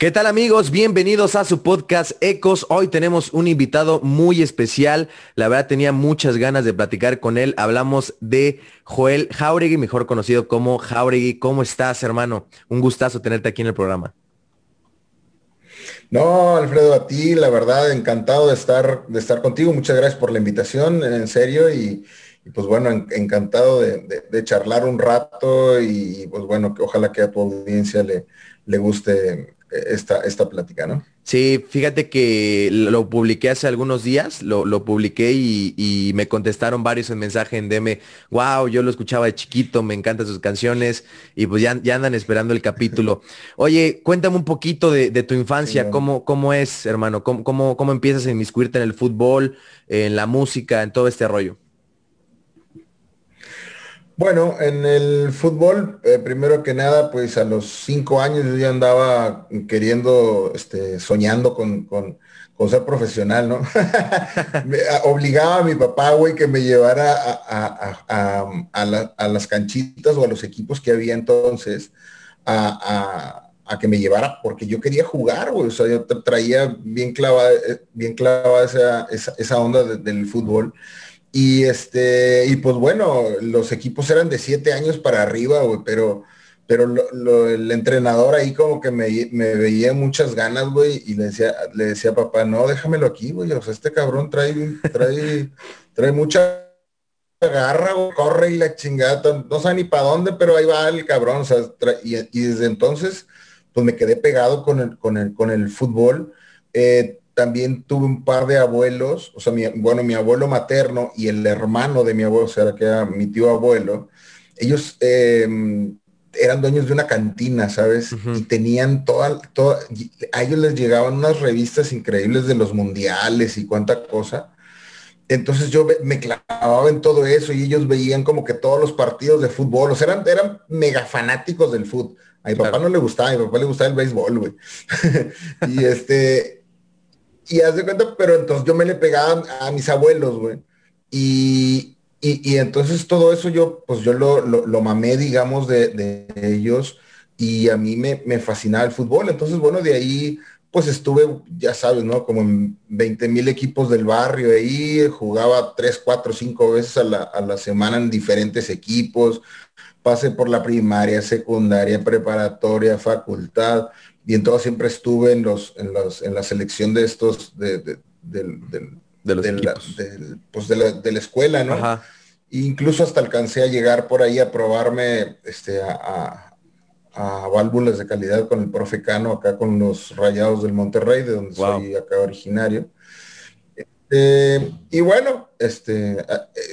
¿Qué tal amigos? Bienvenidos a su podcast Ecos. Hoy tenemos un invitado muy especial. La verdad tenía muchas ganas de platicar con él. Hablamos de Joel Jauregui, mejor conocido como Jauregui. ¿Cómo estás, hermano? Un gustazo tenerte aquí en el programa. No, Alfredo, a ti, la verdad, encantado de estar, de estar contigo. Muchas gracias por la invitación, en serio, y, pues bueno, encantado de, charlar un rato y pues bueno, que ojalá que a tu audiencia le, le guste esta, esta plática, ¿no? Sí, fíjate que lo publiqué hace algunos días, lo, lo publiqué y, me contestaron varios en mensaje en DM, wow, yo lo escuchaba de chiquito, me encantan sus canciones y pues ya, ya andan esperando el capítulo. Oye, cuéntame un poquito de, tu infancia, ¿cómo, ¿cómo es, hermano? ¿Cómo, cómo, cómo empiezas a inmiscuirte en el fútbol, en la música, en todo este rollo? Bueno, en el fútbol, eh, primero que nada, pues a los cinco años yo ya andaba queriendo, este, soñando con, ser profesional, ¿no? obligaba a mi papá, güey, que me llevara a, las canchitas o a los equipos que había entonces, a, que me llevara, porque yo quería jugar, güey. O sea, yo traía bien clavada, eh, bien clavada esa, esa, onda del fútbol. Y este, y pues bueno, los equipos eran de siete años para arriba, güey, pero, pero el entrenador ahí como que me, veía muchas ganas, güey, y le decía, le decía papá, no, déjamelo aquí, güey. O sea, este cabrón trae, trae, trae mucha garra, güey, corre y la chingada, no sé ni para dónde, pero ahí va el cabrón. O sea, y, desde entonces, pues me quedé pegado con el, con el, con el fútbol. Eh, también tuve un par de abuelos, o sea, mi, bueno, mi abuelo materno y el hermano de mi abuelo, o sea, que era mi tío abuelo, ellos em, eran dueños de una cantina, ¿sabes? Y tenían toda, toda, a ellos les llegaban unas revistas increíbles de los mundiales y cuánta cosa. Entonces yo me clavaba en todo eso y ellos veían como que todos los partidos de fútbol, o sea, eran, eran mega fanáticos del fútbol. A mi papá no le gustaba, a mi papá le gustaba el béisbol, güey. y este, y haz de cuenta, pero entonces yo me le pegaba a mis abuelos, güey. Y, y, entonces todo eso yo, pues yo lo, lo, mamé, digamos, de, ellos y a mí me, me, fascinaba el fútbol. Entonces, bueno, de ahí, pues estuve, ya sabes, ¿no? Como en 20 mil equipos del barrio ahí, jugaba tres, cuatro, cinco veces a la, a la semana en diferentes equipos. Pasé por la primaria, secundaria, preparatoria, facultad y entonces siempre estuve en los en los en la selección de estos de, de, los la, pues de, la, de la escuela no Ajá. incluso hasta alcancé a llegar por ahí a probarme este a, válvulas de calidad con el profe Cano acá con los rayados del Monterrey de donde soy acá originario este, y bueno este eh,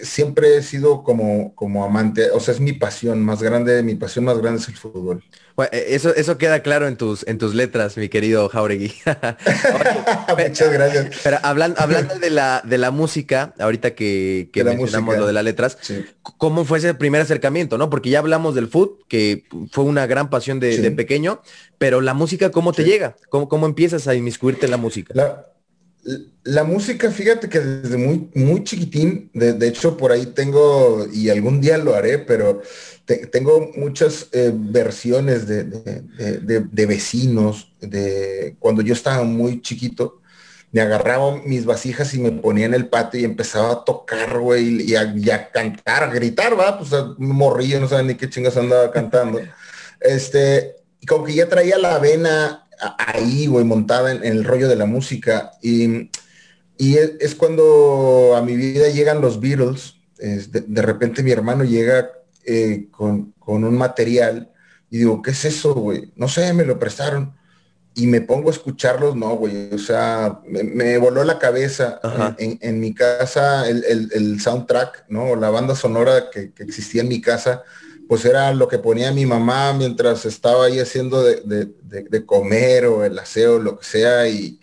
siempre he sido como como amante o sea es mi pasión más grande mi pasión más grande es el fútbol eh, eso, eso queda claro en tus, en tus letras, mi querido Jauregui. Muchas gracias. Pero hablando, hablando de la, de la música, ahorita que, que mencionamos lo de las letras, ¿cómo fue ese primer acercamiento? ¿no? Porque ya hablamos del food, que fue una gran pasión de, pequeño, pero la música, ¿cómo te llega? ¿Cómo, ¿Cómo empiezas a inmiscuirte en la música? La, música, fíjate que desde muy, muy chiquitín, de, de hecho por ahí tengo, y algún día lo haré, pero tengo muchas eh, versiones de, vecinos, de cuando yo estaba muy chiquito, me agarraba mis vasijas y me ponía en el patio y empezaba a tocar, güey, y, a, cantar, a gritar, va, pues me morrillo, no sabía ni qué chingas andaba cantando. este, como que ya traía la vena ahí, güey, montada en, el rollo de la música. Y, y es, cuando a mi vida llegan los Beatles. de repente mi hermano llega eh, con, un material y digo, ¿qué es eso, güey? No sé, me lo prestaron. Y me pongo a escucharlos, no, güey. O sea, me, voló la cabeza. En, mi casa, el, soundtrack, ¿no? La banda sonora que, existía en mi casa, pues era lo que ponía mi mamá mientras estaba ahí haciendo de, comer o el aseo, lo que sea. Y,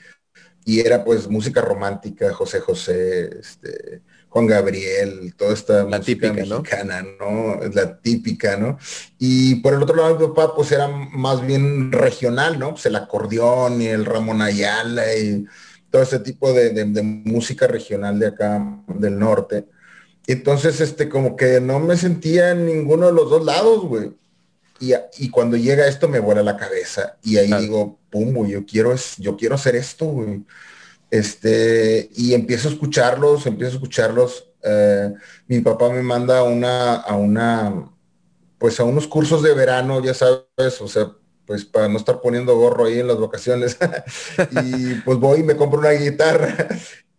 y, era pues música romántica, José José, este, Juan Gabriel, toda esta la música mexicana, ¿no? La típica, ¿no? Y por el otro lado, mi papá, pues era más bien regional, ¿no? Pues el acordeón y el Ramón Ayala y todo ese tipo de, música regional de acá, del norte. Entonces, este, como que no me sentía en ninguno de los dos lados, güey. y, cuando llega esto me vuela la cabeza y ahí digo, pum, yo quiero, es, yo quiero hacer esto, güey. Este, y empiezo a escucharlos, empiezo a escucharlos. Eh, mi papá me manda una, a una, pues a unos cursos de verano, ya sabes, o sea, pues para no estar poniendo gorro ahí en las vacaciones. y pues voy y me compro una guitarra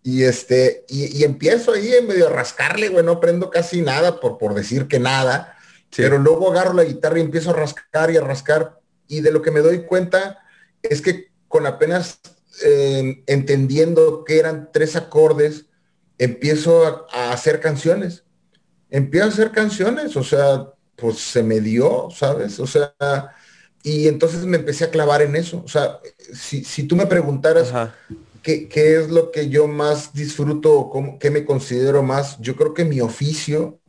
y este, y, empiezo ahí en medio a rascarle, güey, no aprendo casi nada por, por decir que nada, pero luego agarro la guitarra y empiezo a rascar y a rascar. Y de lo que me doy cuenta es que con apenas em, entendiendo que eran tres acordes, empiezo a, hacer canciones. Empiezo a hacer canciones, o sea, pues se me dio, ¿sabes? O sea, y entonces me empecé a clavar en eso. O sea, si, si tú me preguntaras ¿qué, es lo que yo más disfruto o qué me considero más, yo creo que mi oficio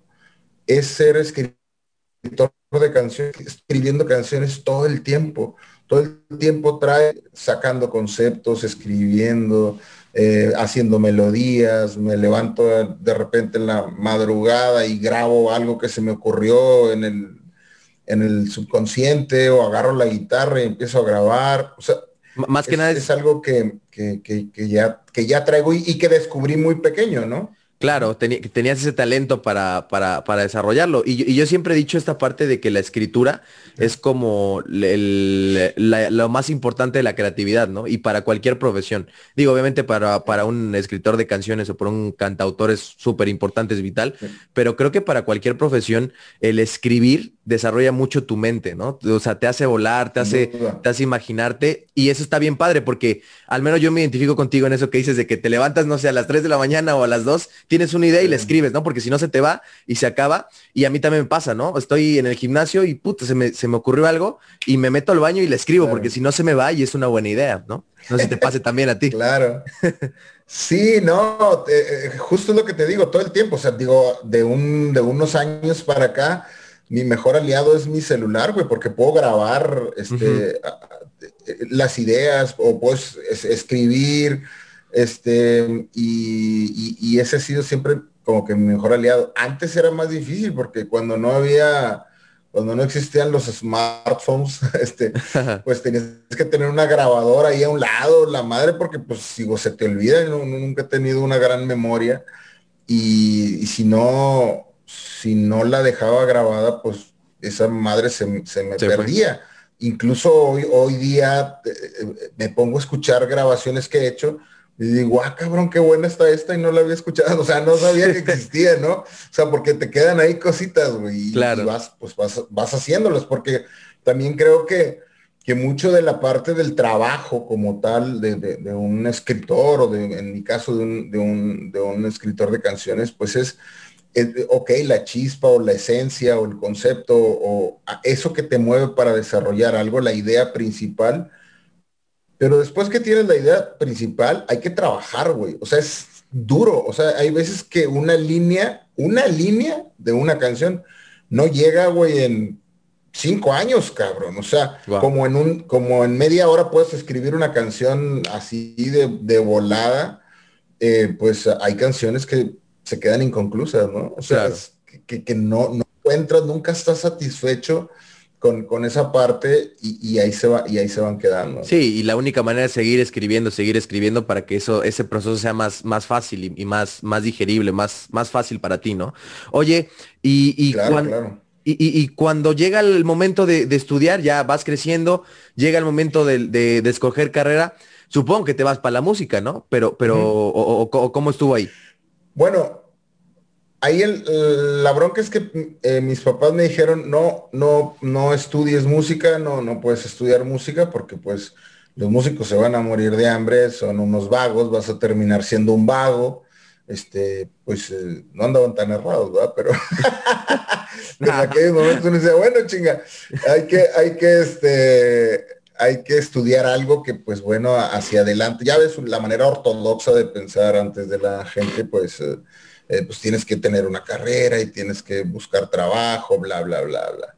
es ser escritor de canciones, escribiendo canciones todo el tiempo. Todo el tiempo trae sacando conceptos, escribiendo, eh, haciendo melodías, me levanto de repente en la madrugada y grabo algo que se me ocurrió en el, en el subconsciente o agarro la guitarra y empiezo a grabar. O sea, más que nada es, algo que, ya, que ya traigo y, que descubrí muy pequeño, ¿no? Claro, tenías ese talento para, para, desarrollarlo. Y, yo siempre he dicho esta parte de que la escritura es como lo más importante de la creatividad, ¿no? Y para cualquier profesión. Digo, obviamente para, para un escritor de canciones o para un cantautor es súper importante, es vital, pero creo que para cualquier profesión el escribir desarrolla mucho tu mente, ¿no? O sea, te hace volar, te hace, te hace imaginarte y eso está bien padre porque al menos yo me identifico contigo en eso que dices de que te levantas, no sé, a las 3 de la mañana o a las 2, tienes una idea y la escribes, ¿no? Porque si no se te va y se acaba y a mí también me pasa, ¿no? Estoy en el gimnasio y puta, se me, se me ocurrió algo y me meto al baño y la escribo porque si no se me va y es una buena idea, ¿no? No sé si te pase también a ti. Claro. Sí, no, eh, justo lo que te digo todo el tiempo, o sea, digo, de, un, de unos años para acá, mi mejor aliado es mi celular, güey, porque puedo grabar este, las ideas o pues escribir, este, y, ese ha sido siempre como que mi mejor aliado. Antes era más difícil porque cuando no había, cuando no existían los smartphones, este, pues tenías que tener una grabadora ahí a un lado, la madre, porque pues digo, se te olvida, no, nunca he tenido una gran memoria. y si no, si no la dejaba grabada, pues esa madre se, me perdía. Incluso hoy, hoy día eh, eh, me pongo a escuchar grabaciones que he hecho y digo, ah, cabrón, qué buena está esta y no la había escuchado. O sea, no sabía que existía, ¿no? O sea, porque te quedan ahí cositas, güey. Y vas, pues vas, vas haciéndolas, porque también creo que, que mucho de la parte del trabajo como tal de, de, un escritor o de, en mi caso de un, de un, de un escritor de canciones, pues es ok, la chispa o la esencia o el concepto o eso que te mueve para desarrollar algo, la idea principal. Pero después que tienes la idea principal, hay que trabajar, güey. O sea, es duro. O sea, hay veces que una línea, una línea de una canción no llega, güey, en cinco años, cabrón. O sea, como en un, como en media hora puedes escribir una canción así de, volada. Eh, pues hay canciones que se quedan inconclusas, ¿no? O sea, que, no, no encuentras, nunca estás satisfecho con, esa parte y, ahí se va, y ahí se van quedando. Sí, y la única manera es seguir escribiendo, seguir escribiendo para que eso, ese proceso sea más, más fácil y, más, más digerible, más, más fácil para ti, ¿no? Oye, y, y, cuando, y, cuando llega el momento de, estudiar, ya vas creciendo, llega el momento de, escoger carrera, supongo que te vas para la música, ¿no? Pero, pero, o, ¿cómo estuvo ahí? Bueno, ahí el, la bronca es que eh, mis papás me dijeron, no, no, no estudies música, no, no puedes estudiar música porque pues los músicos se van a morir de hambre, son unos vagos, vas a terminar siendo un vago. Este, pues eh, no andaban tan errados, ¿verdad? Pero en aquellos momentos uno decía, bueno, chinga, hay que, hay que, este, hay que estudiar algo que, pues bueno, hacia adelante. Ya ves la manera ortodoxa de pensar antes de la gente, pues, eh, eh, pues tienes que tener una carrera y tienes que buscar trabajo, bla, bla, bla, bla.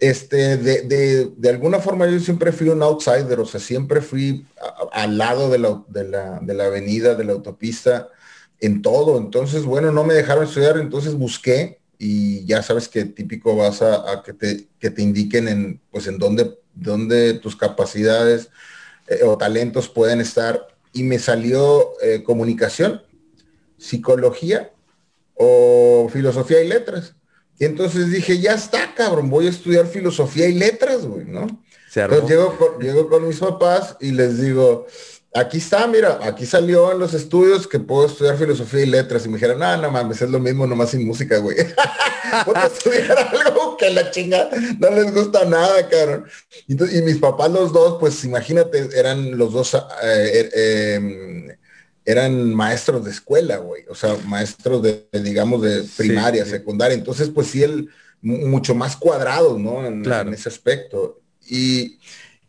Este, de, de, alguna forma yo siempre fui un outsider, o sea, siempre fui al lado de la, de, la, de la avenida, de la autopista, en todo. Entonces, bueno, no me dejaron estudiar, entonces busqué, y ya sabes que típico vas a, que, te, que te indiquen en, pues en dónde, dónde tus capacidades eh, o talentos pueden estar. Y me salió eh, comunicación, psicología o filosofía y letras. Y entonces dije, ya está, cabrón, voy a estudiar filosofía y letras, güey, ¿no? Entonces llego con, llego con mis papás y les digo, aquí está, mira, aquí salió en los estudios que puedo estudiar filosofía y letras. Y me dijeron, no, no mames, es lo mismo, nomás sin música, güey. Puedo estudiar algo que la chinga no les gusta nada, cabrón. Y, mis papás los dos, pues imagínate, eran los dos, eh, eh, em, eran maestros de escuela, güey. O sea, maestros de, digamos, de primaria, secundaria. Entonces, pues sí, él mucho más cuadrado, ¿no? En, en ese aspecto. Y,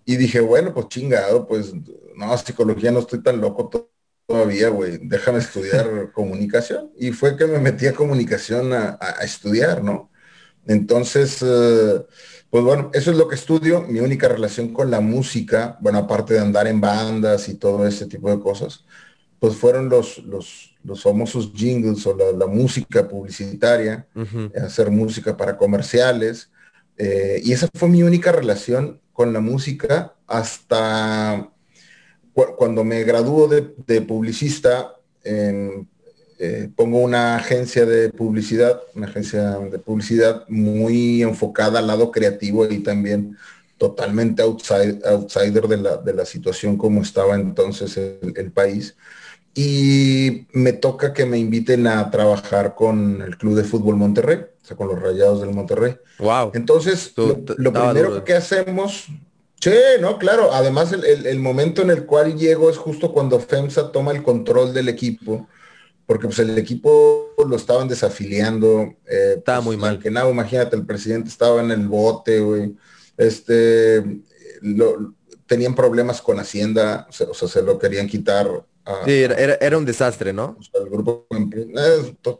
y dije, bueno, pues chingado, pues no, psicología no estoy tan loco todavía, güey, déjame estudiar comunicación. Y fue que me metí a comunicación a, estudiar, ¿no? Entonces, eh, pues bueno, eso es lo que estudio, mi única relación con la música, bueno, aparte de andar en bandas y todo ese tipo de cosas, pues fueron los, los, los famosos jingles o la, música publicitaria, hacer música para comerciales. Eh, y esa fue mi única relación con la música hasta cuando me graduó de, publicista, eh, pongo una agencia de publicidad, una agencia de publicidad muy enfocada al lado creativo y también totalmente outsider de la, situación como estaba entonces el, país. Y me toca que me inviten a trabajar con el Club de Fútbol Monterrey, o sea, con los Rayados del Monterrey. Wow. Entonces, lo primero que hacemos Sí, no, claro. Además, el, momento en el cual llego es justo cuando FEMSA toma el control del equipo, porque pues el equipo lo estaban desafiliando. Eh, estaba pues, muy mal. Que nada, imagínate, el presidente estaba en el bote, güey. Este, tenían problemas con Hacienda, o sea, se lo querían quitar. Sí, era, un desastre, ¿no? el grupo,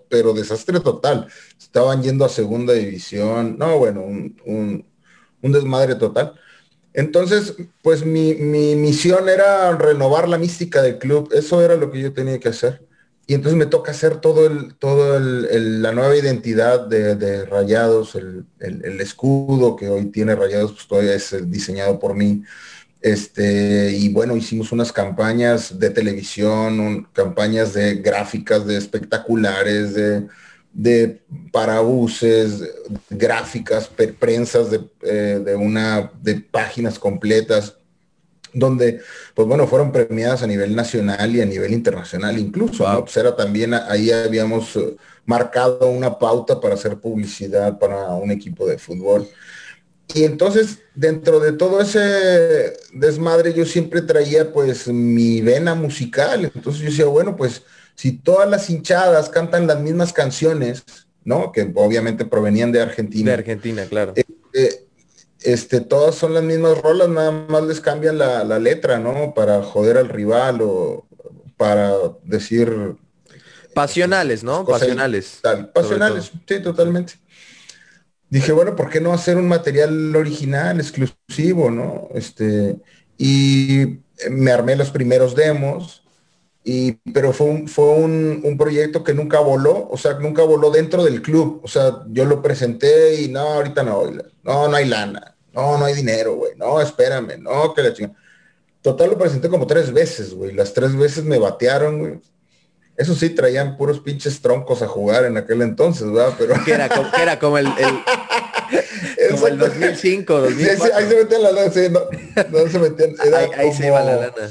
pero desastre total. Estaban yendo a segunda división. No, bueno, un desmadre total. Entonces, pues mi, misión era renovar la mística del club. Eso era lo que yo tenía que hacer. Y entonces me toca hacer todo el, todo el, la nueva identidad de, Rayados, el, escudo que hoy tiene Rayados, pues todavía es diseñado por mí. Este, y bueno, hicimos unas campañas de televisión, campañas de gráficas, de espectaculares, de, de parabuses, gráficas, prensas eh, de, una, de páginas completas, donde, pues bueno, fueron premiadas a nivel nacional y a nivel internacional incluso, pues era también, ahí habíamos eh, marcado una pauta para hacer publicidad para un equipo de fútbol. Y entonces, dentro de todo ese desmadre, yo siempre traía pues mi vena musical. Entonces yo decía, bueno, pues si todas las hinchadas cantan las mismas canciones, ¿no? Que obviamente provenían de Argentina. De Argentina, claro. Eh, eh, este, todas son las mismas rolas, nada más les cambian la, letra, ¿no? Para joder al rival o para decir... Pasionales, ¿no? Pasionales. Pasionales, sí, totalmente. Dije, bueno, ¿por qué no hacer un material original, exclusivo, ¿no? Este, y me armé los primeros demos y, pero fue, un, fue un, proyecto que nunca voló, o sea, nunca voló dentro del club. O sea, yo lo presenté y no, ahorita no, no, no hay lana, no, no hay dinero, güey, no, espérame, no, que la chingada. Total lo presenté como tres veces, güey. Las tres veces me batearon, güey. Eso sí, traían puros pinches troncos a jugar en aquel entonces, ¿verdad? Pero... Que era como, que era como el, como el 2005, 2004. ahí se metían la lana, sí, no, no se metían. ahí, se iba la lana.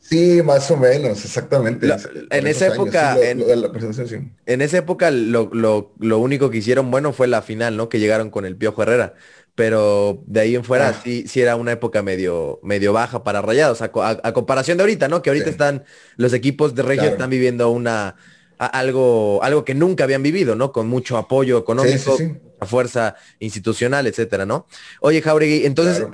Sí, más o menos, exactamente. en, esa época, en, esa época, lo, único que hicieron bueno fue la final, ¿no? Que llegaron con el Piojo Herrera. Pero de ahí en fuera ah. sí, sí era una época medio, medio baja para Rayados, a, comparación de ahorita, ¿no? Que ahorita están, los equipos de Regio están viviendo una, algo, algo que nunca habían vivido, ¿no? Con mucho apoyo económico, a fuerza institucional, etcétera, ¿no? Oye, Jauregui, entonces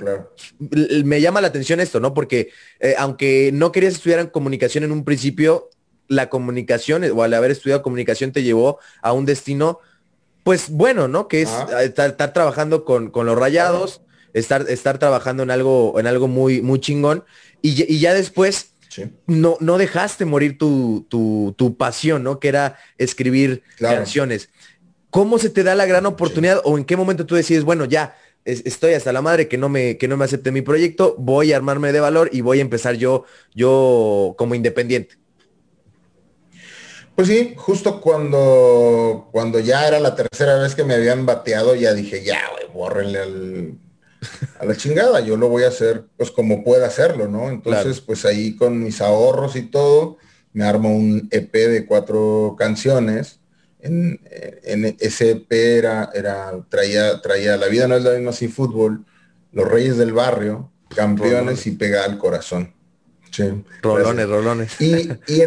me llama la atención esto, ¿no? Porque eh, aunque no querías estudiar en comunicación en un principio, la comunicación o al haber estudiado comunicación te llevó a un destino, pues bueno, ¿no? Que es estar, trabajando con, los rayados, estar, estar trabajando en algo, en algo muy, muy chingón. Y, ya después no, no dejaste morir tu, tu, pasión, ¿no? Que era escribir canciones ¿cómo se te da la gran oportunidad o en qué momento tú decides, bueno, ya, estoy hasta la madre que no me que no me acepte mi proyecto, voy a armarme de valor y voy a empezar yo yo como independiente. Pues sí, justo cuando cuando ya era la tercera vez que me habían bateado, ya dije, ya, güey, bórrenle al, a la chingada, yo lo voy a hacer pues como pueda hacerlo, ¿no? Entonces, pues ahí con mis ahorros y todo, me armo un EP de cuatro canciones en, en ese EP era, era, traía, traía La vida no es la misma sin fútbol, Los Reyes del Barrio, Campeones y Pega al Corazón. rolones, rolones. Y, y,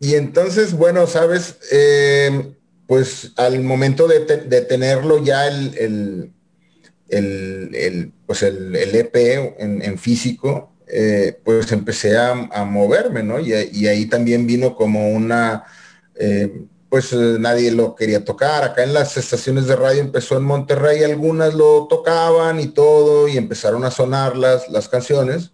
entonces, bueno, sabes, eh, pues al momento de, tenerlo ya el, el, pues el, EP en, físico, eh, pues empecé a, moverme, ¿no? Y, ahí también vino como una... Eh, pues eh, nadie lo quería tocar. Acá en las estaciones de radio empezó en Monterrey, algunas lo tocaban y todo, y empezaron a sonar las, las canciones.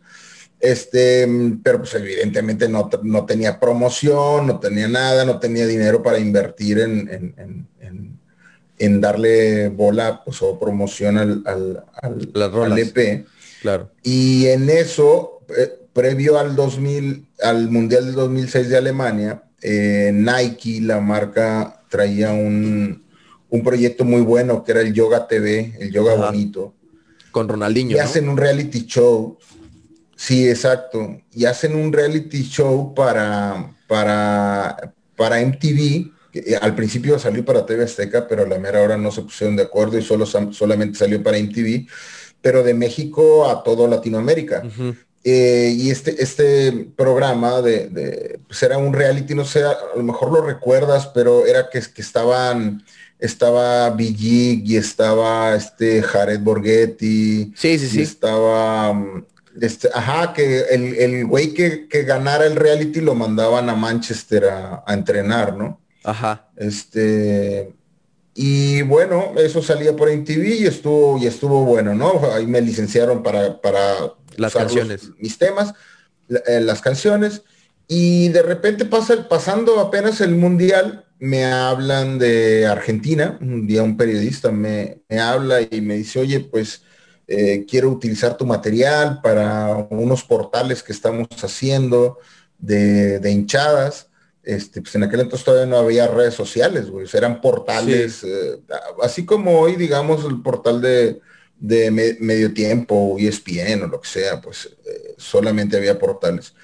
Este, pero pues evidentemente no, no tenía promoción, no tenía nada, no tenía dinero para invertir en, en, darle bola pues, o promoción al, al, al, EP. Claro. Y en eso, eh, previo al 2000, al Mundial del 2006 de Alemania, eh, Nike, la marca, traía un, proyecto muy bueno que era el Yoga TV, el Yoga Bonito. Con Ronaldinho. Y hacen un reality show. Sí, exacto. Y hacen un reality show para, para, para MTV. Que al principio salió para TV Azteca, pero a la mera hora no se pusieron de acuerdo y solo, solamente salió para MTV, pero de México a todo Latinoamérica. Eh, y este, este programa de, pues era un reality, no sé, a lo mejor lo recuerdas, pero era que, que estaban, estaba Big y estaba este Jared Borghetti. Sí, sí, sí. estaba, mm, este, ajá, que el, el güey que, que, ganara el reality lo mandaban a Manchester a, entrenar, ¿no? Ajá. Este, y bueno, eso salía por MTV y estuvo, y estuvo bueno, ¿no? Ahí me licenciaron para, para las canciones. mis temas, eh, las canciones. Y de repente pasa, pasando apenas el mundial, me hablan de Argentina. Un día un periodista me, habla y me dice, oye, pues eh, quiero utilizar tu material para unos portales que estamos haciendo de, hinchadas. Este, pues en aquel entonces todavía no había redes sociales, güey. eran portales, eh, así como hoy, digamos, el portal de, de medio tiempo, ESPN o lo que sea, pues eh, solamente había portales.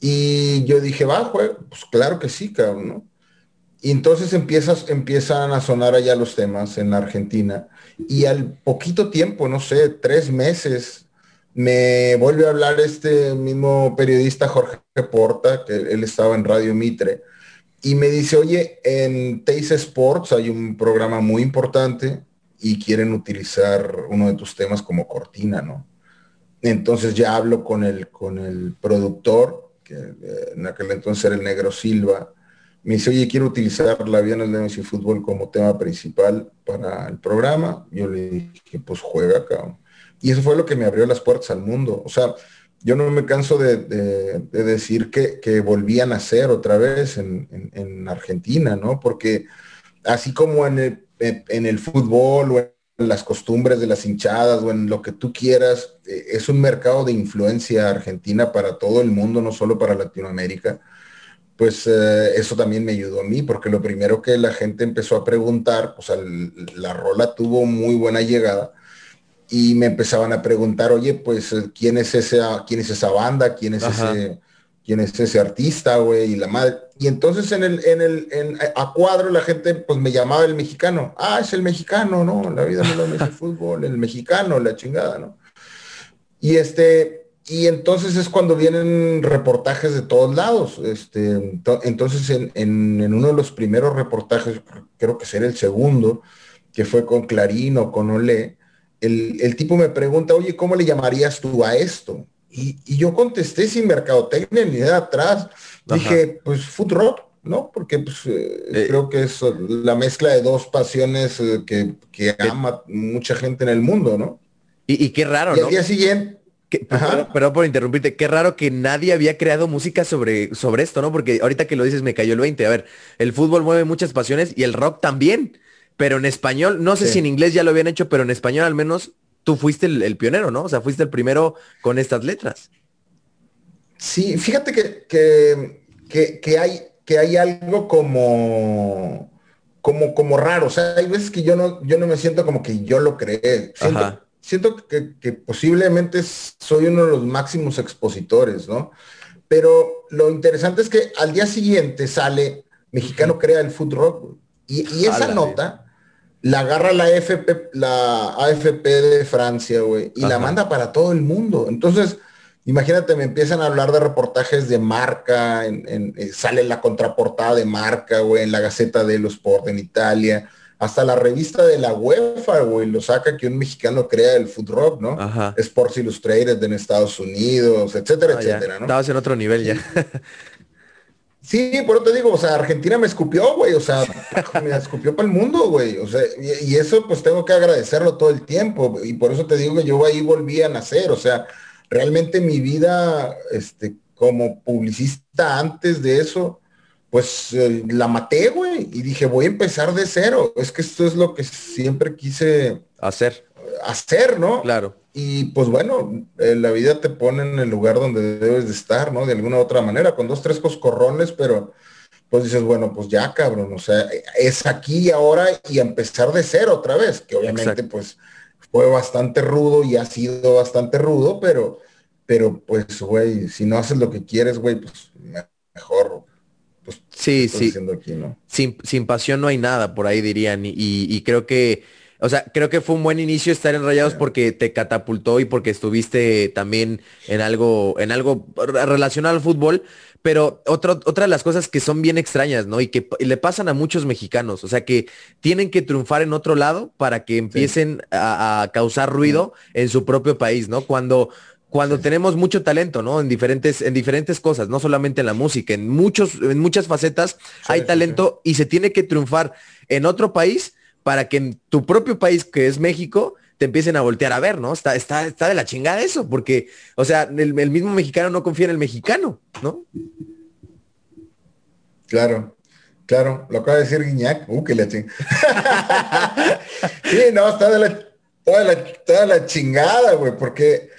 Y yo dije, va, pues claro que sí, cabrón, ¿no? Y entonces empiezas, empiezan a sonar allá los temas en Argentina. Y al poquito tiempo, no sé, tres meses, me vuelve a hablar este mismo periodista Jorge Porta, que él estaba en Radio Mitre, y me dice, oye, en Teis Sports hay un programa muy importante y quieren utilizar uno de tus temas como cortina, ¿no? Entonces ya hablo con el, con el productor, que eh, en aquel entonces era el negro Silva, me dice, oye, quiero utilizar la Aviones de y Fútbol como tema principal para el programa. Yo le dije, pues juega, cabrón. Y eso fue lo que me abrió las puertas al mundo. O sea, yo no me canso de, decir que, que, volvían a ser otra vez en, en, Argentina, ¿no? Porque así como en el en el fútbol o en las costumbres de las hinchadas o en lo que tú quieras, eh, es un mercado de influencia argentina para todo el mundo, no solo para Latinoamérica. Pues eh, eso también me ayudó a mí, porque lo primero que la gente empezó a preguntar, pues la rola tuvo muy buena llegada y me empezaban a preguntar, oye, pues, eh, ¿quién es, esa, quién es esa banda? ¿Quién es ese quién es ese artista, güey, y la madre. Y entonces en el, en el, en, a cuadro la gente pues me llamaba el mexicano. Ah, es el mexicano, ¿no? La vida no lo el fútbol, el mexicano, la chingada, ¿no? Y este, y entonces es cuando vienen reportajes de todos lados. Este, entonces en, en, uno de los primeros reportajes, creo que será el segundo, que fue con Clarín o con Olé, el, el tipo me pregunta, oye, ¿cómo le llamarías tú a esto? Y, yo contesté sin mercadotecnia ni de atrás. Dije, pues food rock, ¿no? Porque pues, eh, eh, creo que es la mezcla de dos pasiones eh, que, que ama mucha gente en el mundo, ¿no? Y, qué raro, y al día siguiente. Perdón, por interrumpirte, qué raro que nadie había creado música sobre, sobre esto, ¿no? Porque ahorita que lo dices me cayó el 20. A ver, el fútbol mueve muchas pasiones y el rock también pero en español, no sé si en inglés ya lo habían hecho, pero en español al menos tú fuiste el, pionero, ¿no? O sea, fuiste el primero con estas letras. Sí, fíjate que, que, hay, que hay algo como, como, como raro. O sea, hay veces que yo no, yo no me siento como que yo lo creé. Siento, que, posiblemente soy uno de los máximos expositores, ¿no? Pero lo interesante es que al día siguiente sale Mexicano crea el food rock. Y, esa nota la agarra la, FP, la AFP de Francia, güey, y la manda para todo el mundo. Entonces, imagínate, me empiezan a hablar de reportajes de marca, en, eh, sale la contraportada de marca, güey, en la Gaceta de los Sport en Italia. Hasta la revista de la UEFA, güey, lo saca que un mexicano crea el food rock, ¿no? Ajá. Sports Illustrated en Estados Unidos, etcétera, ah, etcétera, ¿no? Estabas en otro nivel ya. Sí, por eso te digo, o sea, Argentina me escupió, güey, o sea, me escupió para el mundo, güey, o sea, y, eso pues tengo que agradecerlo todo el tiempo, y por eso te digo que yo ahí volví a nacer, o sea, realmente mi vida, este, como publicista antes de eso, pues eh, la maté, güey, y dije, voy a empezar de cero, es que esto es lo que siempre quise hacer. Hacer, ¿no? Claro. Y pues bueno, eh, la vida te pone en el lugar donde debes de estar, ¿no? De alguna u otra manera, con dos, tres coscorrones, pero pues dices, bueno, pues ya cabrón, o sea, es aquí y ahora y empezar de cero otra vez, que obviamente pues fue bastante rudo y ha sido bastante rudo, pero, pero pues, güey, si no haces lo que quieres, güey, pues mejor. Pues, sí, sí. Aquí, ¿no? sin, sin pasión no hay nada, por ahí dirían, y, y creo que o sea, creo que fue un buen inicio estar en Rayados porque te catapultó y porque estuviste también en algo, en algo relacionado al fútbol. Pero otra, otra de las cosas que son bien extrañas, ¿no? Y que le pasan a muchos mexicanos. O sea, que tienen que triunfar en otro lado para que empiecen a, causar ruido en su propio país, ¿no? Cuando, cuando tenemos mucho talento, ¿no? En diferentes, en diferentes cosas, no solamente en la música, en muchos, en muchas facetas hay talento y se tiene que triunfar en otro país para que en tu propio país, que es México, te empiecen a voltear a ver, ¿no? Está, está, está de la chingada eso, porque, o sea, el, mismo mexicano no confía en el mexicano, ¿no? Claro, claro, lo acaba de decir Guiñac, uh, que le ching. sí, no, está de la, toda la, chingada, güey, porque,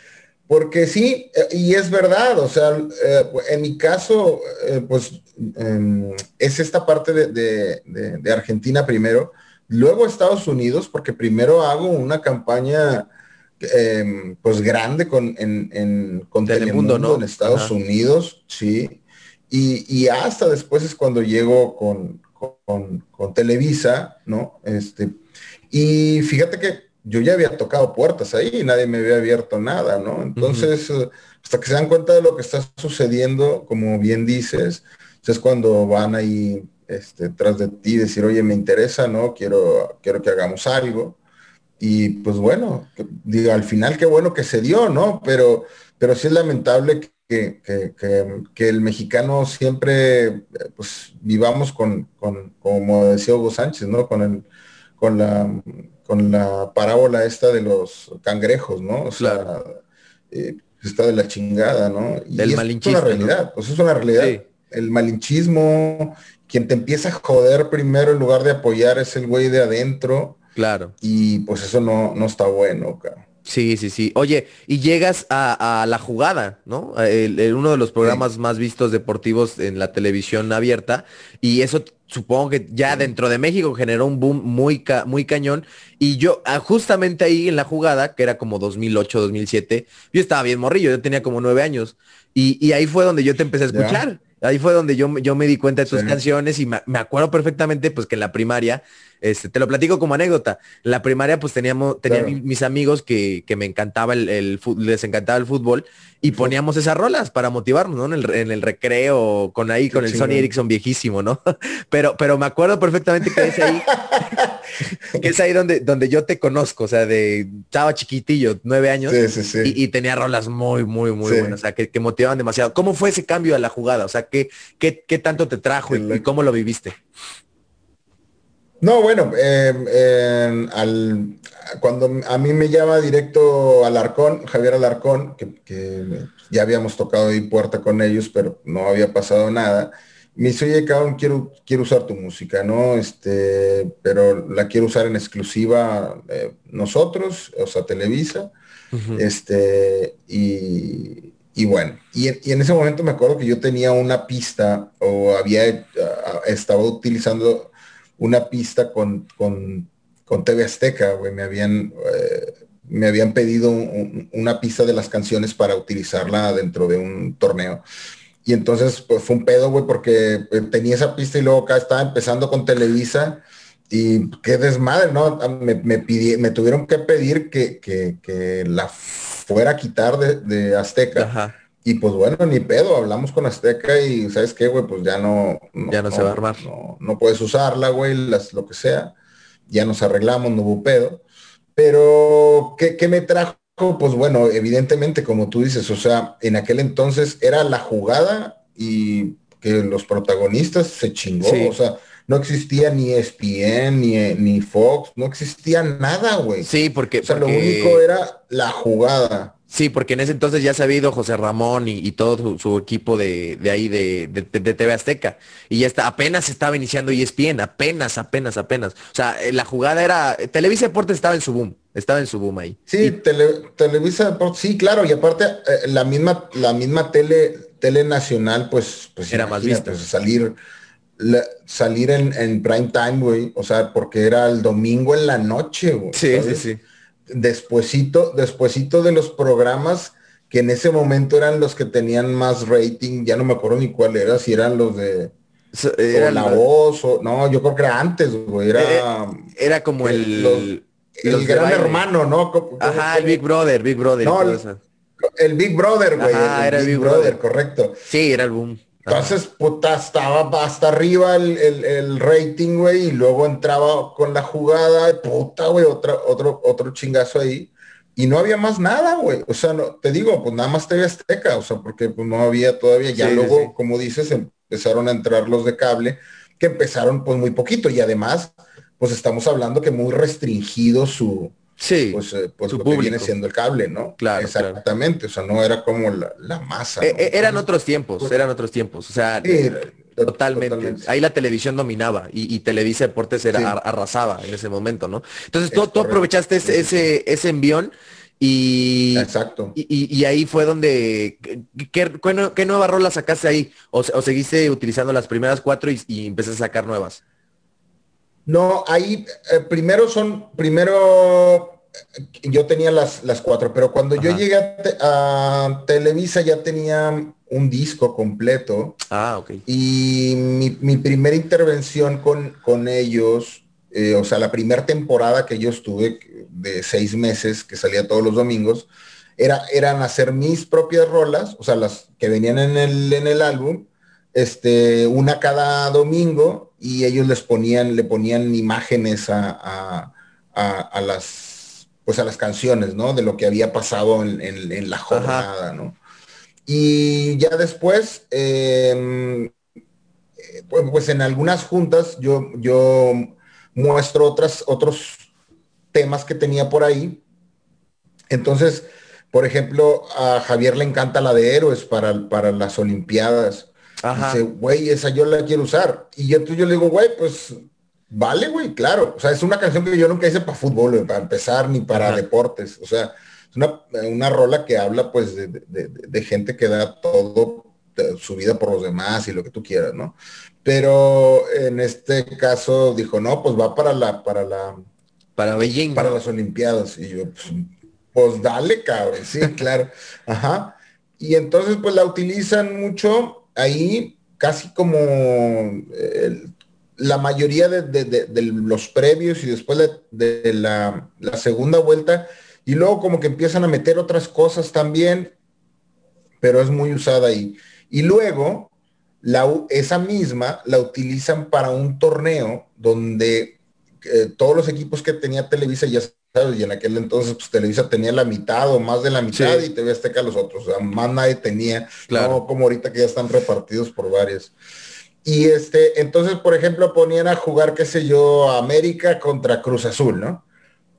porque sí, eh, y es verdad, o sea, eh, en mi caso, eh, pues em, es esta parte de Argentina primero, luego Estados Unidos, porque primero hago una campaña em, pues grande con, en, con Telemundo, ¿no? en Estados Unidos, sí. Y, hasta después es cuando llego con, con, Televisa, ¿no? Este, y fíjate que yo ya había tocado puertas ahí y nadie me había abierto nada, ¿no? Entonces, hasta que se dan cuenta de lo que está sucediendo, como bien dices, es cuando van ahí este, tras de ti, decir, oye, me interesa, ¿no? Quiero, quiero que hagamos algo. Y pues bueno, digo, al final qué bueno que se dio, ¿no? Pero, pero sí es lamentable que, que, el mexicano siempre, pues, vivamos con, con, como decía Hugo Sánchez, ¿no? Con, el, con, la, con la parábola esta de los cangrejos, ¿no? O sea, eh, está de la chingada, ¿no? Y Del es una realidad, pues es una realidad. El malinchismo quien te empieza a joder primero en lugar de apoyar es el güey de adentro. Claro. Y pues eso no, no está bueno, cara. Sí, sí, sí. Oye, y llegas a, la jugada, ¿no? uno de los programas más vistos deportivos en la televisión abierta. Y eso supongo que ya dentro de México generó un boom muy, muy cañón. Y yo, ah, justamente ahí en la jugada, que era como 2008, 2007, yo estaba bien morrillo, yo tenía como nueve años. Y, ahí fue donde yo te empecé a escuchar. Ahí fue donde yo, yo me di cuenta de tus canciones y me, acuerdo perfectamente pues que en la primaria, este, te lo platico como anécdota, en la primaria pues teníamos, tenía mis amigos que, que me encantaba el, el, les encantaba el fútbol y poníamos esas rolas para motivarnos, ¿no? En el, en el recreo, con ahí, con el Sony Ericsson viejísimo, ¿no? pero, pero me acuerdo perfectamente que es ahí, que es ahí donde, donde yo te conozco, o sea, de estaba chiquitillo, nueve años, y, tenía rolas muy, muy, muy buenas, o sea, que, que, motivaban demasiado. ¿Cómo fue ese cambio a la jugada? O sea, ¿qué, qué, qué tanto te trajo y, cómo lo viviste? No, bueno, em, em, al, cuando a mí me llama directo Alarcón, Javier Alarcón, que, ya habíamos tocado ahí puerta con ellos, pero no había pasado nada. Me dice, oye, cabrón, quiero, quiero usar tu música, ¿no? Este, pero la quiero usar en exclusiva eh, nosotros, o sea, Televisa. Este, y, y bueno, y, en ese momento me acuerdo que yo tenía una pista, o había, estaba utilizando una pista con, con, con TV Azteca, güey, me habían, eh, me habían pedido una pista de las canciones para utilizarla dentro de un torneo. Y entonces pues, fue un pedo, güey, porque eh, tenía esa pista y luego acá estaba empezando con Televisa y qué desmadre, ¿no? Ah, me, me, me tuvieron que pedir que, que, la fuera a quitar de, de Azteca. Y pues bueno, ni pedo, hablamos con Azteca y ¿sabes qué, güey? Pues ya no... ya no, se va a armar. No, no puedes usarla, güey, las, lo que sea. Ya nos arreglamos, no hubo pedo. Pero, ¿qué, qué me trajo? Pues bueno, evidentemente, como tú dices, o sea, en aquel entonces era la jugada y que los protagonistas se chingó, o sea, no existía ni ESPN, ni, ni Fox, no existía nada, güey. Sí, porque... O sea, lo único era la jugada. Sí, porque en ese entonces ya se había ido José Ramón y, todo su, equipo de, ahí de, de, TV Azteca. Y ya está, apenas estaba iniciando ESPN, apenas, apenas, apenas. O sea, eh, la jugada era, Televisa Deportes estaba en su boom, estaba en su boom ahí. Sí, Televisa Deportes, sí, claro, y aparte eh, la misma, la misma tele, tele nacional, pues, pues era más vista. Pues, salir, salir en, en prime time, güey, o sea, porque era el domingo en la noche, güey. Sí, sí, sí despuesito, despuesito de los programas que en ese momento eran los que tenían más rating, ya no me acuerdo ni cuál era, si eran los de era la voz o no, yo creo que era antes, güey, era eh, era como el el gran hermano, ¿no? Ajá, el Big Brother, Big Brother. No, el, Big Brother, güey. era el Big, Brother, correcto. Sí, era el boom. Entonces, puta, estaba hasta arriba el, rating, güey, y luego entraba con la jugada, puta, güey, otra, otro, otro chingazo ahí. Y no había más nada, güey. O sea, no, te digo, pues nada más TV Azteca, o sea, porque pues, no había todavía, ya luego, como dices, empezaron a entrar los de cable, que empezaron pues muy poquito. Y además, pues estamos hablando que muy restringido su, Sí, pues, eh, pues lo que viene siendo el cable, ¿no? Claro. Exactamente, o sea, no era como la, masa. Eh, eh, eran otros tiempos, pues, eran otros tiempos, o sea, totalmente. Ahí la televisión dominaba y, Televisa Deportes era, arrasaba en ese momento, ¿no? Entonces tú, tú aprovechaste ese, ese envión y, Exacto. Y, ahí fue donde, ¿qué, nueva rola sacaste ahí? O, seguiste utilizando las primeras cuatro y, y empezaste a sacar nuevas? No, ahí eh, primero son, primero eh, yo tenía las, las cuatro, pero cuando yo llegué a, Televisa ya tenía un disco completo. Ah, ok. Y mi, primera intervención con, con ellos, eh, o sea, la primera temporada que yo estuve de seis meses, que salía todos los domingos, era, eran hacer mis propias rolas, o sea, las que venían en el, en el álbum, este, una cada domingo y ellos les ponían, le ponían imágenes a, las pues a las canciones, ¿no? De lo que había pasado en, la jornada, ¿no? Y ya después, pues, pues, en algunas juntas yo, yo muestro otras, otros temas que tenía por ahí. Entonces, por ejemplo, a Javier le encanta la de héroes para, para las Olimpiadas. Dice, güey, esa yo la quiero usar. Y yo, yo le digo, güey, pues vale, güey, claro. O sea, es una canción que yo nunca hice para fútbol, para empezar, ni para deportes. O sea, es una, una, rola que habla pues de, gente que da todo su vida por los demás y lo que tú quieras, ¿no? Pero en este caso dijo, no, pues va para la, para la, para Beijing, para las Olimpiadas. Y yo, pues, pues dale, cabrón, sí, claro. Ajá. Y entonces pues la utilizan mucho ahí casi como la mayoría de, los previos y después de, la, segunda vuelta, y luego como que empiezan a meter otras cosas también, pero es muy usada ahí. Y luego, esa misma la utilizan para un torneo donde eh, todos los equipos que tenía Televisa ya y en aquel entonces, pues Televisa tenía la mitad o más de la mitad y TV Azteca los otros. O sea, más nadie tenía, claro. como ahorita que ya están repartidos por varios. Y este, entonces, por ejemplo, ponían a jugar, qué sé yo, América contra Cruz Azul, ¿no?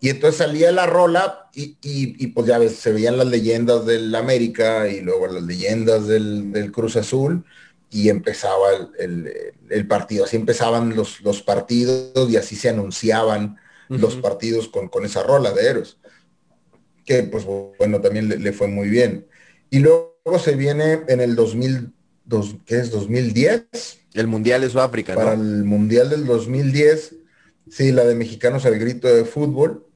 Y entonces salía la rola y, y, pues ya ves, se veían las leyendas del América y luego las leyendas del, del Cruz Azul y empezaba el, partido. Así empezaban los, los partidos y así se anunciaban los partidos con, con esa rola de héroes. Que pues bueno, también le, fue muy bien. Y luego se viene en el 2000, ¿qué es? 2010. El Mundial de Sudáfrica, Para el Mundial del 2010, sí, la de Mexicanos al Grito de Fútbol.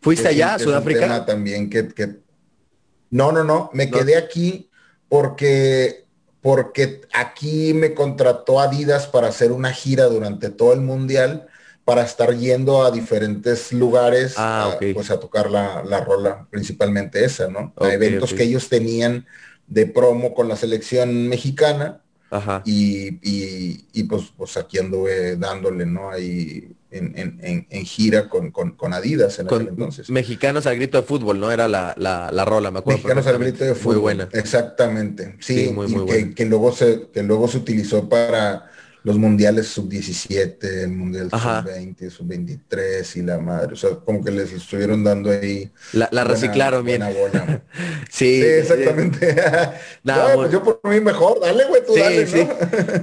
¿Fuiste allá a Sudáfrica? también que, que, No, no, no, me quedé aquí porque porque aquí me contrató Adidas para hacer una gira durante todo el mundial para estar yendo a diferentes lugares ah, a, pues a tocar la, rola, principalmente esa, ¿no? a eventos que ellos tenían de promo con la selección mexicana. Y, y, pues, pues aquí anduve dándole, ¿no? Ahí en, gira con, con, Adidas en aquel entonces. Mexicanos al grito de fútbol, ¿no? Era la, la, rola, me acuerdo. Mexicanos al grito de fútbol. Muy buena. Exactamente. Sí, muy, muy que, que, luego se, que luego se utilizó para los mundiales sub-17, el mundial sub-20, sub-23 y la madre. O sea, como que les estuvieron dando ahí. La, reciclaron bien. sí, exactamente. Pues yo por mí mejor, dale, güey, tú dale, sí.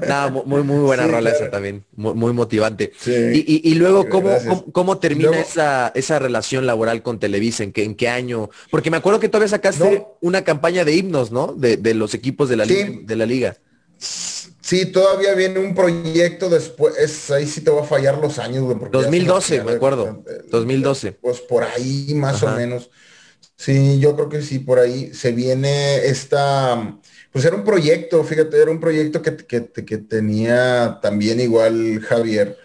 ¿no? muy, muy buena rola esa también. Muy, motivante. Y, y, luego, ¿cómo, cómo, termina esa, esa relación laboral con Televisa? ¿En qué, ¿En qué año? Porque me acuerdo que todavía sacaste una campaña de himnos, ¿no? De, de los equipos de la, de la liga. Sí, todavía viene un proyecto después, ahí sí te voy a fallar los años, güey. 2012, me acuerdo. 2012. Pues por ahí más o menos. Sí, yo creo que sí, por ahí se viene esta, pues era un proyecto, fíjate, era un proyecto que, que, que tenía también igual Javier,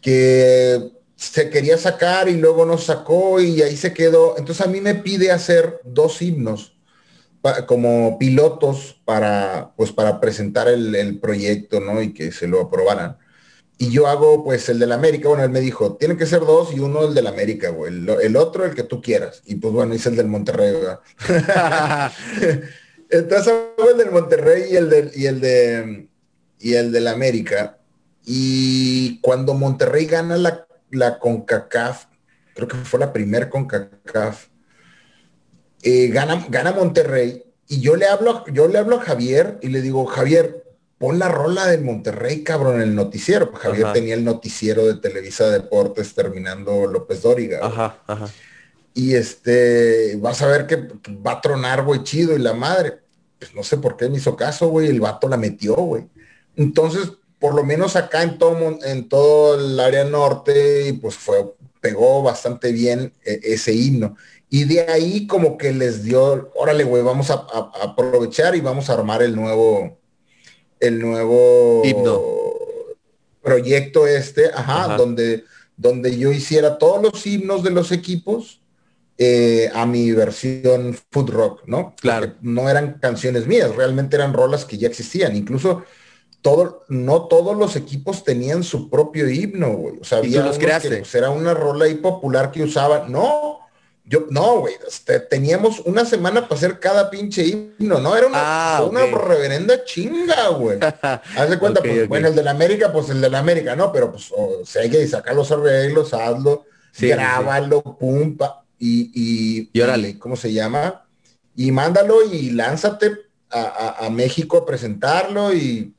que se quería sacar y luego nos sacó y ahí se quedó. Entonces a mí me pide hacer dos himnos como pilotos para, pues, para presentar el, proyecto, ¿no? Y que se lo aprobaran. Y yo hago, pues, el del América. Bueno, él me dijo, tienen que ser dos y uno el del América, güey. El, otro el que tú quieras. Y pues, bueno, hice el del Monterrey, Entonces hago el del Monterrey y el del, y el de, y el del América. Y cuando Monterrey gana la, la CONCACAF, creo que fue la primer CONCACAF, eh, gana, gana Monterrey y yo le hablo, yo le hablo a Javier y le digo, Javier, pon la rola del Monterrey, cabrón, en el noticiero. Javier tenía el noticiero de Televisa Deportes terminando López Dóriga. Ajá, Y este, vas a ver que va a tronar, güey, chido y la madre. Pues no sé por qué me hizo caso, güey, el vato la metió, güey. Entonces, por lo menos acá en todo, en todo el área norte, pues fue, pegó bastante bien eh, ese himno. Y de ahí como que les dio, órale, güey, vamos a, aprovechar y vamos a armar el nuevo, el nuevo proyecto este, ajá, donde, donde yo hiciera todos los himnos de los equipos eh, a mi versión food rock, ¿no? Claro. no eran canciones mías, realmente eran rolas que ya existían. Incluso todo, no todos los equipos tenían su propio himno, güey. O sea, había los creaste? pues, era una rola ahí popular que usaban. No, yo, no, güey, este, teníamos una semana para hacer cada pinche himno, ¿no? Era una, ah, reverenda chinga, güey. Haz de cuenta, pues, bueno, el de la América, pues el de la América, ¿no? Pero pues, o sea, hay que sacar los arreglos, hazlo, grábalo, pumpa, y, y, y, órale. ¿cómo se llama? Y mándalo y lánzate a, México a presentarlo y,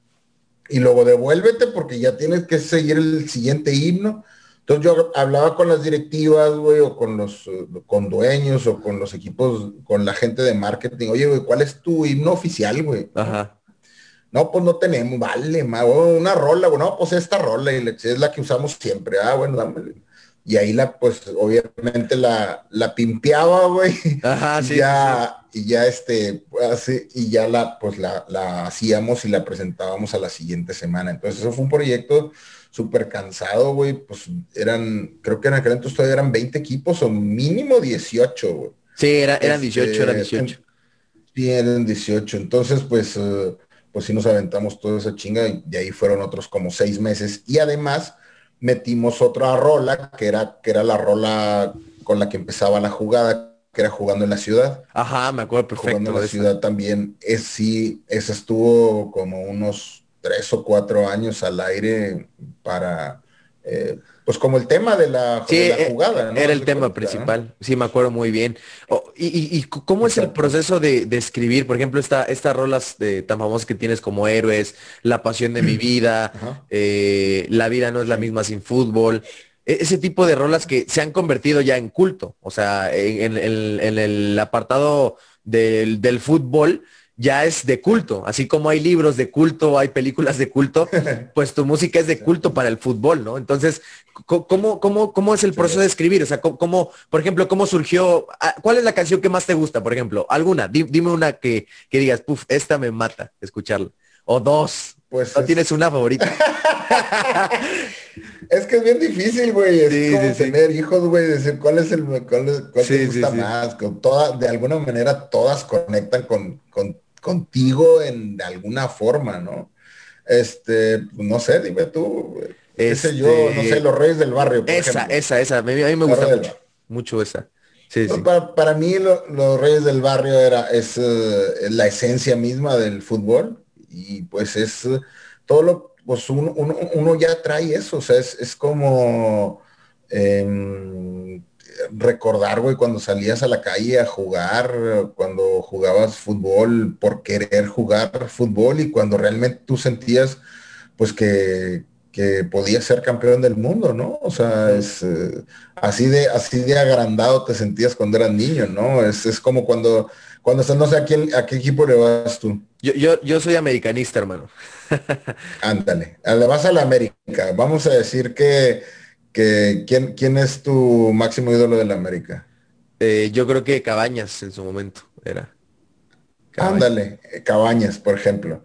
y luego devuélvete porque ya tienes que seguir el siguiente himno entonces yo hablaba con las directivas, güey, o con los eh, con dueños o con los equipos, con la gente de marketing. Oye, güey, ¿cuál es tu himno oficial, güey? Ajá. No, pues no tenemos, vale, ma, una rola, güey, no, pues esta rola y es la que usamos siempre. Ah, bueno, dámele. Y ahí la, pues, obviamente la, la pimpeaba, güey. Ajá, sí. Y ya, y ya este, así, y ya la, pues la, la hacíamos y la presentábamos a la siguiente semana. Entonces eso fue un proyecto súper cansado, güey, pues eran, creo que en aquel entonces todavía eran 20 equipos o mínimo 18, güey. Sí, era, eran 18, eran 18. Sí, eran 18. Entonces, pues, eh, pues sí nos aventamos toda esa chinga y de ahí fueron otros como seis meses. Y además metimos otra rola, que era, que era la rola con la que empezaba la jugada, que era jugando en la ciudad. Ajá, me acuerdo perfecto. Jugando en la ciudad también. Es sí, esa estuvo como unos tres o cuatro años al aire para, eh, pues como el tema de la, eh, jugada. Era el tema principal, sí, me acuerdo muy bien. y, cómo es el proceso de, escribir? Por ejemplo, esta, estas rolas de, tan famosas que tienes como Héroes, La pasión de mi vida, eh, La vida no es la misma sin fútbol. E, ese tipo de rolas que se han convertido ya en culto, o sea, en, el apartado del, del fútbol, ya es de culto. Así como hay libros de culto, hay películas de culto, pues tu música es de culto para el fútbol, ¿no? Entonces, ¿cómo, cómo, cómo es el proceso de escribir? O sea, ¿cómo, por ejemplo, cómo surgió? ¿Cuál es la canción que más te gusta, por ejemplo? ¿Alguna? Dime una que, que digas, puf, esta me mata escucharla. O dos. Pues ¿No tienes una favorita? es que es bien difícil, güey. Es como tener hijos, güey, decir cuál es el cuál, te gusta más. Con toda, de alguna manera todas conectan con, con contigo en de alguna forma, ¿no? Este, no sé, dime tú, ese yo, no sé, los Reyes del Barrio. esa, esa, esa, a mí, me gusta mucho, mucho, esa. Sí, sí. Para, mí los Reyes del Barrio era, es eh, la esencia misma del fútbol y pues es todo lo, pues uno, uno, ya trae eso, o sea, es, es como... Em, recordar, güey, cuando salías a la calle a jugar, cuando jugabas fútbol por querer jugar fútbol y cuando realmente tú sentías, pues que, que podías ser campeón del mundo, ¿no? O sea, es eh, así de así de agrandado te sentías cuando eras niño, ¿no? Es, es como cuando cuando no sé a quién a qué equipo le vas tú. Yo, yo, yo soy americanista, hermano. Ándale, le vas a la América. Vamos a decir que ¿quién, ¿quién es tu máximo ídolo de la América? Eh, yo creo que Cabañas en su momento era. Ándale, Cabañas, por ejemplo.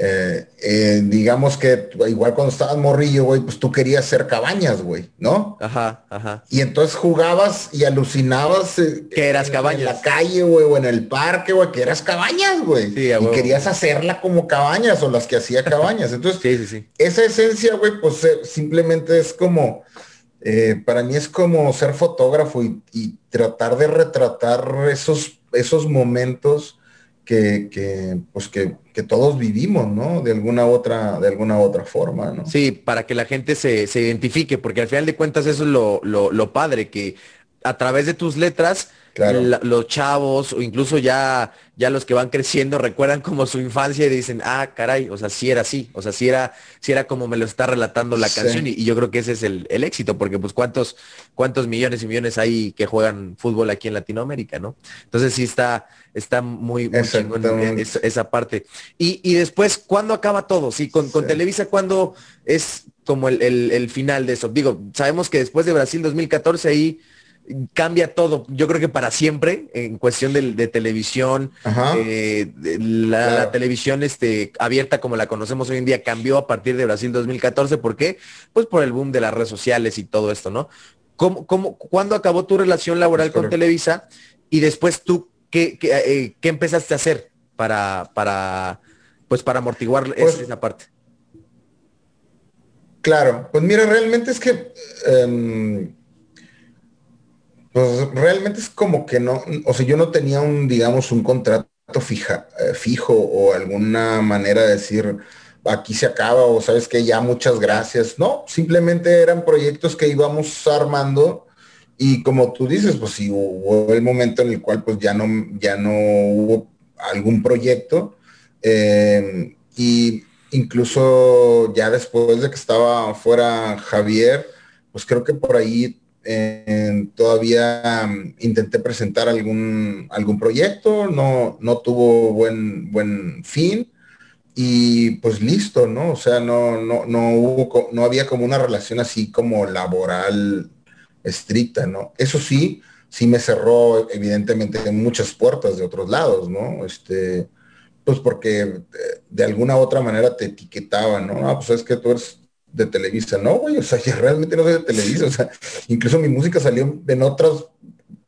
Eh, eh, digamos que igual cuando estabas morrillo, güey, pues tú querías ser cabañas, güey, ¿no? Ajá, ajá. Y entonces jugabas y alucinabas eh, que eras cabañas. En la calle, güey, o en el parque, güey, que eras cabañas, güey. Sí, y querías hacerla como cabañas o las que hacía cabañas. Entonces, sí, sí, sí. esa esencia, güey, pues simplemente es como, para mí es como ser fotógrafo y, y tratar de retratar esos, esos momentos que, pues que, todos vivimos, ¿no? De alguna otra, de alguna otra forma, ¿no? Sí, para que la gente se, identifique, porque al final de cuentas eso es lo, lo padre, que a través de tus letras los chavos o incluso ya, ya los que van creciendo recuerdan como su infancia y dicen, ah, caray, o sea, sí era así, o sea, sí era, sí era como me lo está relatando la canción y, yo creo que ese es el, éxito, porque pues cuántos, cuántos millones y millones hay que juegan fútbol aquí en Latinoamérica, ¿no? Entonces sí está, está muy, muy esa, parte. Y, después, ¿cuándo acaba todo? Sí, con, con Televisa, ¿cuándo es como el, el final de eso? Digo, sabemos que después de Brasil 2014 ahí cambia todo, yo creo que para siempre, en cuestión de, televisión, eh, la, televisión este, abierta como la conocemos hoy en día cambió a partir de Brasil 2014, ¿por qué? Pues por el boom de las redes sociales y todo esto, ¿no? ¿Cómo, cómo, ¿Cuándo acabó tu relación laboral con Televisa? Y después tú, ¿qué, eh, qué, empezaste a hacer para, para, pues para amortiguar pues esa parte? Claro, pues mira, realmente es que em, pues realmente es como que no, o sea, yo no tenía un, digamos, un contrato fija, eh, fijo o alguna manera de decir, aquí se acaba o sabes que ya muchas gracias. No, simplemente eran proyectos que íbamos armando y como tú dices, pues sí hubo el momento en el cual pues ya no, ya no hubo algún proyecto eh, y incluso ya después de que estaba fuera Javier, pues creo que por ahí todavía mm, intenté presentar algún, algún proyecto, no, no tuvo buen, buen fin y pues listo, ¿no? O sea, no, no, no hubo, no había como una relación así como laboral estricta, ¿no? Eso sí, sí me cerró evidentemente muchas puertas de otros lados, ¿no? Este, pues porque eh, de alguna u otra manera te etiquetaban, ¿no? Ah, pues es que tú eres de Televisa, no, güey, o sea, yo realmente no soy de Televisa, o sea, incluso mi música salió en otras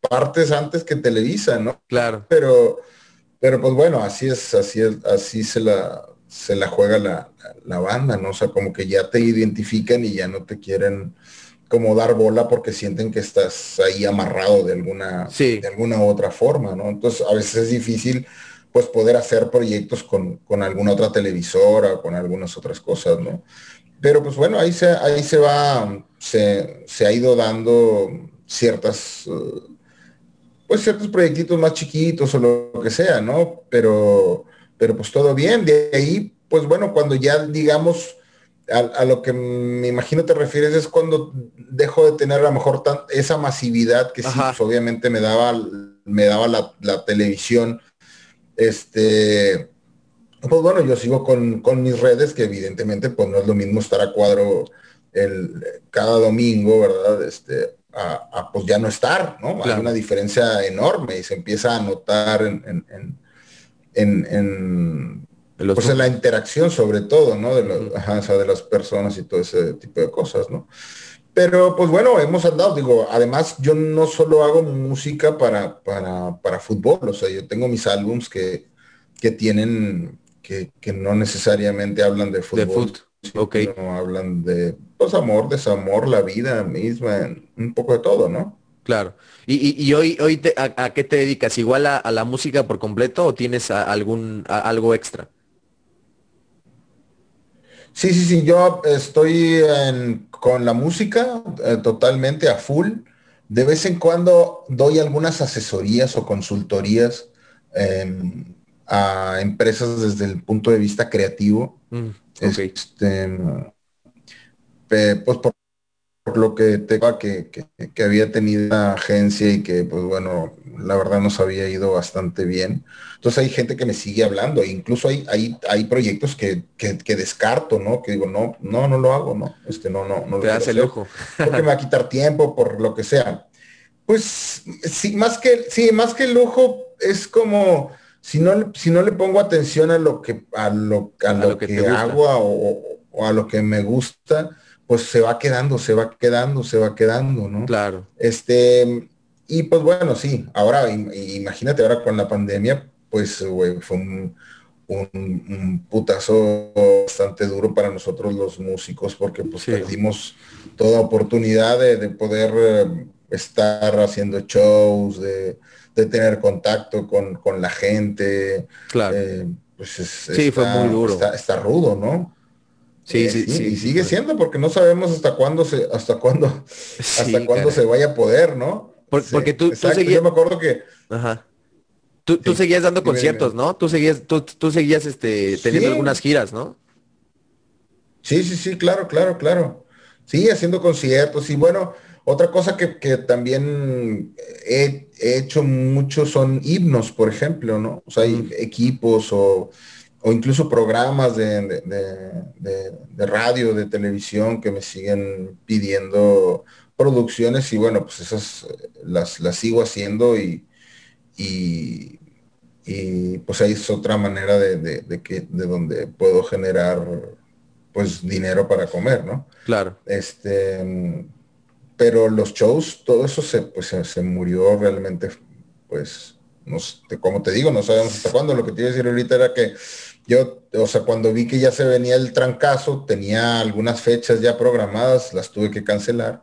partes antes que Televisa, ¿no? Claro. Pero, pero pues bueno, así es, así es, así se la, se la juega la, banda, ¿no? O sea, como que ya te identifican y ya no te quieren como dar bola porque sienten que estás ahí amarrado de alguna, de alguna otra forma, ¿no? Entonces a veces es difícil pues poder hacer proyectos con, con alguna otra televisora o con algunas otras cosas, ¿no? Pero pues bueno, ahí se, ahí se va, se, se ha ido dando ciertas, pues ciertos proyectitos más chiquitos o lo que sea, ¿no? Pero, pero pues todo bien. De ahí, pues bueno, cuando ya digamos, a, lo que me imagino te refieres es cuando dejo de tener a lo mejor tan, esa masividad que sí, pues, obviamente me daba, me daba la, la televisión. Este, pues bueno, yo sigo con, con, mis redes, que evidentemente pues no es lo mismo estar a cuadro el, cada domingo, ¿verdad? Este, a, pues ya no estar, ¿no? Hay una diferencia enorme y se empieza a notar en, en, en, en pues en la interacción sobre todo, ¿no? De, de las personas y todo ese tipo de cosas, ¿no? Pero pues bueno, hemos andado, digo, además yo no solo hago música para, para, para fútbol, o sea, yo tengo mis álbums que, que tienen que, no necesariamente hablan de fútbol. De No hablan de pues amor, desamor, la vida misma, un poco de todo, ¿no? Claro. ¿Y, hoy, hoy a, qué te dedicas? ¿Igual a, la música por completo o tienes algún algo extra? Sí, sí, sí, yo estoy con la música eh, totalmente a full. De vez en cuando doy algunas asesorías o consultorías a empresas desde el punto de vista creativo. Mm, este, pues por, lo que tengo que, que, había tenido una agencia y que pues bueno, la verdad nos había ido bastante bien. Entonces hay gente que me sigue hablando, e incluso hay, hay, hay proyectos que, que, descarto, ¿no? Que digo, no, no, no lo hago, ¿no? Este no, no, no Te hace el ojo. porque me va a quitar tiempo, por lo que sea. Pues sí, más que, sí, más que el lujo, es como si no, si no le pongo atención a lo que, a lo, a, lo, que, hago o, a lo que me gusta, pues se va quedando, se va quedando, se va quedando, ¿no? Claro. Este, y pues bueno, sí, ahora imagínate ahora con la pandemia, pues fue un, un, putazo bastante duro para nosotros los músicos porque pues perdimos toda oportunidad de, de poder eh, estar haciendo shows, de, de tener contacto con, con la gente. Claro. Eh, pues sí, fue muy duro. Está, rudo, ¿no? Sí, eh, sí, sí, Y sigue siendo porque no sabemos hasta cuándo se, hasta cuándo, hasta cuándo se vaya a poder, ¿no? porque tú, tú seguías... Yo me acuerdo que. Ajá. Tú, tú seguías dando conciertos, ¿no? Tú seguías, tú, tú seguías este, teniendo algunas giras, ¿no? Sí, sí, sí, claro, claro, claro. Sí, haciendo conciertos y bueno, otra cosa que, también he, hecho mucho son himnos, por ejemplo, ¿no? O sea, hay equipos o, incluso programas de, radio, de televisión que me siguen pidiendo producciones y bueno, pues esas las, las sigo haciendo y, y, pues ahí es otra manera de, que, de donde puedo generar pues dinero para comer, ¿no? Claro. Este pero los shows, todo eso se, pues, se, murió realmente, pues, no como te digo, no sabemos hasta cuándo. Lo que te iba a decir ahorita era que yo, o sea, cuando vi que ya se venía el trancazo, tenía algunas fechas ya programadas, las tuve que cancelar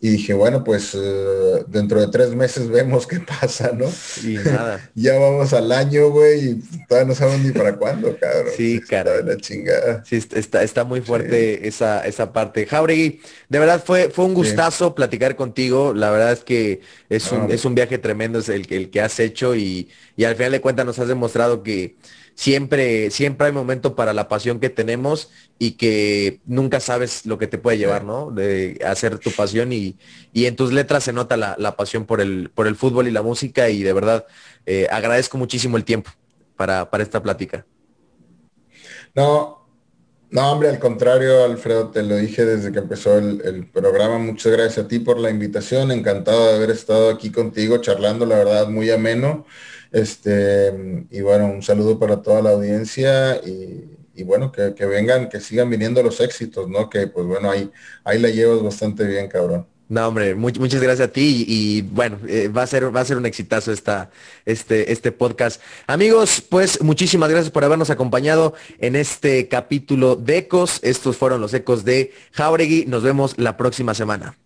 y dije, bueno, pues eh, dentro de tres meses vemos qué pasa, ¿no? Y nada. ya vamos al año, güey, y todavía no sabemos ni para cuándo, cabrón. Sí, cara. la chingada. Sí, está, está muy fuerte esa, esa parte. Jauregui, de verdad fue, fue un gustazo platicar contigo. La verdad es que es, un, es un viaje tremendo es el, el que has hecho y, y al final de cuentas nos has demostrado que siempre, siempre hay momento para la pasión que tenemos y que nunca sabes lo que te puede llevar, ¿no? De hacer tu pasión y, en tus letras se nota la, pasión por el, por el fútbol y la música y de verdad eh, agradezco muchísimo el tiempo para, para esta plática. No, no, hombre, al contrario, Alfredo, te lo dije desde que empezó el, el, programa. Muchas gracias a ti por la invitación. Encantado de haber estado aquí contigo charlando, la verdad, muy ameno. Este, y bueno, un saludo para toda la audiencia y, bueno, que, vengan, que sigan viniendo los éxitos, ¿no? Que pues bueno, ahí, ahí la llevas bastante bien, cabrón. No, hombre, muchas gracias a ti y, bueno, eh, va a ser va a ser un exitazo esta este este podcast. Amigos, pues muchísimas gracias por habernos acompañado en este capítulo de Ecos. Estos fueron los ecos de Jauregui. Nos vemos la próxima semana.